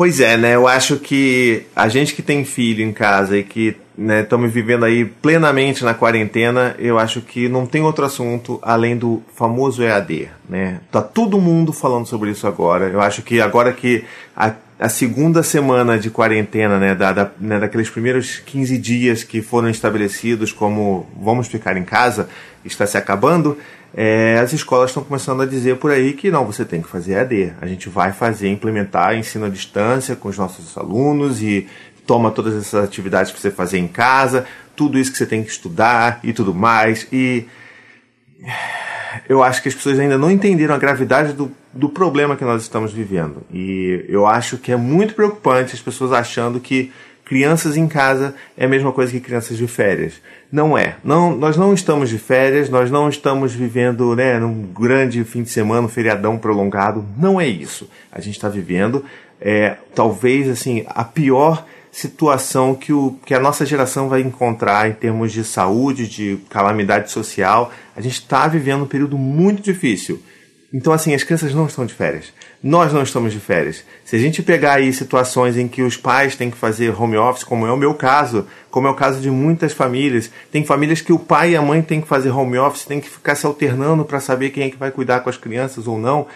Pois é, né? Eu acho que a gente que tem filho em casa e que estamos né, vivendo aí plenamente na quarentena, eu acho que não tem outro assunto além do famoso EAD, né? Tá todo mundo falando sobre isso agora. Eu acho que agora que a, a segunda semana de quarentena, né, da, da, né, daqueles primeiros 15 dias que foram estabelecidos como vamos ficar em casa, está se acabando, é, as escolas estão começando a dizer por aí que não, você tem que fazer EAD. A gente vai fazer, implementar ensino à distância com os nossos alunos e toma todas essas atividades para você fazer em casa, tudo isso que você tem que estudar e tudo mais. E eu acho que as pessoas ainda não entenderam a gravidade do, do problema que nós estamos vivendo. E eu acho que é muito preocupante as pessoas achando que crianças em casa é a mesma coisa que crianças de férias. Não é. Não, nós não estamos de férias, nós não estamos vivendo né, num grande fim de semana, um feriadão prolongado. Não é isso. A gente está vivendo, é, talvez, assim, a pior situação que, o, que a nossa geração vai encontrar em termos de saúde, de calamidade social. A gente está vivendo um período muito difícil. Então, assim, as crianças não estão de férias. Nós não estamos de férias. Se a gente pegar aí situações em que os pais têm que fazer home office, como é o meu caso, como é o caso de muitas famílias, tem famílias que o pai e a mãe têm que fazer home office, têm que ficar se alternando para saber quem é que vai cuidar com as crianças ou não.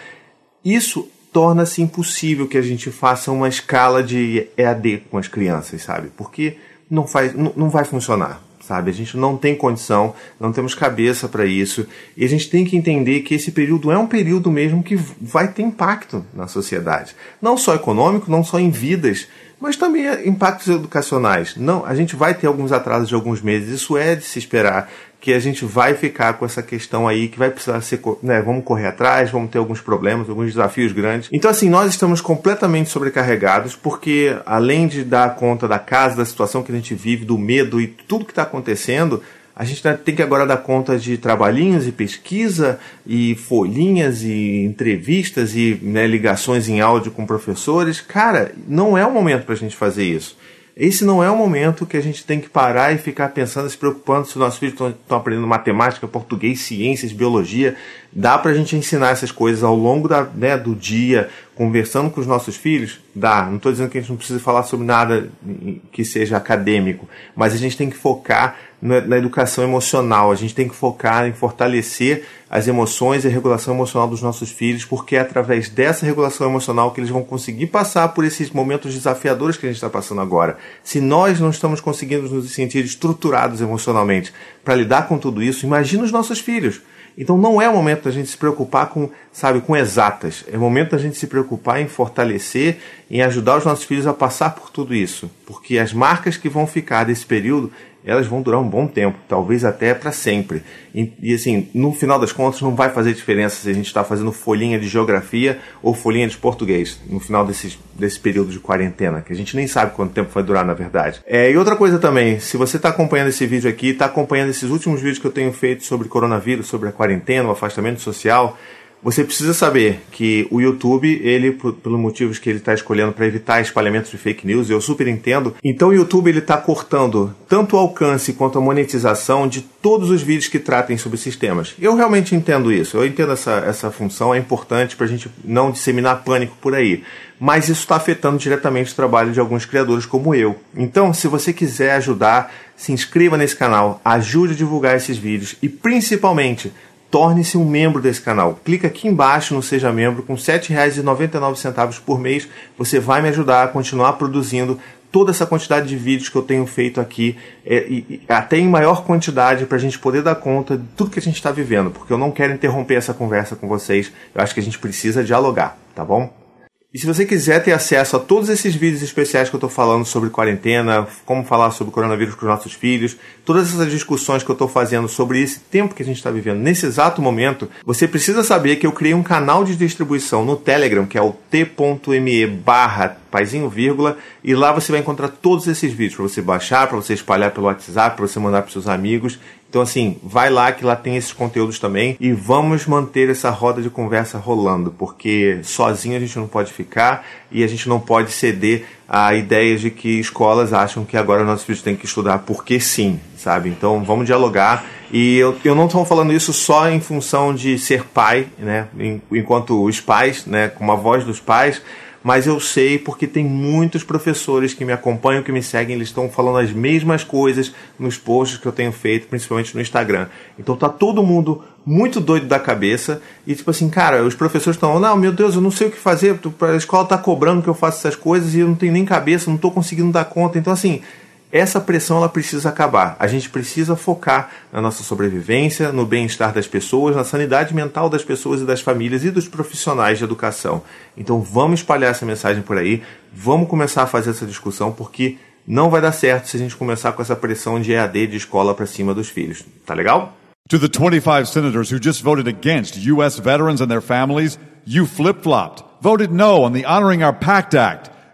Isso torna-se impossível que a gente faça uma escala de EAD com as crianças, sabe? Porque não, faz, não, não vai funcionar sabe? A gente não tem condição, não temos cabeça para isso, e a gente tem que entender que esse período é um período mesmo que vai ter impacto na sociedade, não só econômico, não só em vidas, mas também impactos educacionais. Não, a gente vai ter alguns atrasos de alguns meses, isso é de se esperar, que a gente vai ficar com essa questão aí que vai precisar ser, né, vamos correr atrás, vamos ter alguns problemas, alguns desafios grandes. Então assim, nós estamos completamente sobrecarregados porque além de dar conta da casa, da situação que a gente vive, do medo e tudo que está acontecendo, a gente tem que agora dar conta de trabalhinhos e pesquisa e folhinhas e entrevistas e né, ligações em áudio com professores. Cara, não é o momento para a gente fazer isso. Esse não é o momento que a gente tem que parar e ficar pensando, se preocupando se os nossos filhos estão aprendendo matemática, português, ciências, biologia. Dá para a gente ensinar essas coisas ao longo da, né, do dia, conversando com os nossos filhos? Dá. Não estou dizendo que a gente não precisa falar sobre nada que seja acadêmico, mas a gente tem que focar na educação emocional. A gente tem que focar em fortalecer as emoções e a regulação emocional dos nossos filhos, porque é através dessa regulação emocional que eles vão conseguir passar por esses momentos desafiadores que a gente está passando agora. Se nós não estamos conseguindo nos sentir estruturados emocionalmente para lidar com tudo isso, imagina os nossos filhos. Então não é o momento da gente se preocupar com, sabe, com exatas. É o momento da gente se preocupar em fortalecer, em ajudar os nossos filhos a passar por tudo isso, porque as marcas que vão ficar desse período elas vão durar um bom tempo, talvez até para sempre. E, e, assim, no final das contas, não vai fazer diferença se a gente está fazendo folhinha de geografia ou folhinha de português no final desse, desse período de quarentena, que a gente nem sabe quanto tempo vai durar, na verdade. É, e outra coisa também, se você está acompanhando esse vídeo aqui, está acompanhando esses últimos vídeos que eu tenho feito sobre coronavírus, sobre a quarentena, o afastamento social, você precisa saber que o YouTube, ele, pelos motivos que ele está escolhendo para evitar espalhamento de fake news, eu super entendo. Então o YouTube ele está cortando tanto o alcance quanto a monetização de todos os vídeos que tratem sobre sistemas. Eu realmente entendo isso. Eu entendo essa, essa função, é importante para a gente não disseminar pânico por aí. Mas isso está afetando diretamente o trabalho de alguns criadores como eu. Então, se você quiser ajudar, se inscreva nesse canal, ajude a divulgar esses vídeos e principalmente torne-se um membro desse canal. Clica aqui embaixo no Seja Membro, com R$ 7,99 por mês, você vai me ajudar a continuar produzindo toda essa quantidade de vídeos que eu tenho feito aqui, é, e, até em maior quantidade, para a gente poder dar conta de tudo que a gente está vivendo, porque eu não quero interromper essa conversa com vocês, eu acho que a gente precisa dialogar, tá bom? E se você quiser ter acesso a todos esses vídeos especiais que eu estou falando sobre quarentena, como falar sobre coronavírus com os nossos filhos, todas essas discussões que eu estou fazendo sobre esse tempo que a gente está vivendo nesse exato momento, você precisa saber que eu criei um canal de distribuição no Telegram, que é o t.me barra paizinho vírgula, e lá você vai encontrar todos esses vídeos para você baixar, para você espalhar pelo WhatsApp, para você mandar para seus amigos. Então, assim, vai lá que lá tem esses conteúdos também e vamos manter essa roda de conversa rolando, porque sozinho a gente não pode ficar e a gente não pode ceder a ideias de que escolas acham que agora nossos filhos têm que estudar porque sim, sabe? Então, vamos dialogar. E eu, eu não estou falando isso só em função de ser pai, né? Enquanto os pais, né? Com a voz dos pais, mas eu sei porque tem muitos professores que me acompanham, que me seguem, eles estão falando as mesmas coisas nos posts que eu tenho feito, principalmente no Instagram. Então tá todo mundo muito doido da cabeça e tipo assim, cara, os professores estão, não, meu Deus, eu não sei o que fazer, a escola tá cobrando que eu faça essas coisas e eu não tenho nem cabeça, não tô conseguindo dar conta. Então assim, essa pressão ela precisa acabar. A gente precisa focar na nossa sobrevivência, no bem-estar das pessoas, na sanidade mental das pessoas e das famílias e dos profissionais de educação. Então vamos espalhar essa mensagem por aí, vamos começar a fazer essa discussão porque não vai dar certo se a gente começar com essa pressão de EAD de escola para cima dos filhos. Tá legal? To the 25 senators who just voted against U.S. veterans and their families, you flip-flopped, voted no on the Honoring Our Pact Act.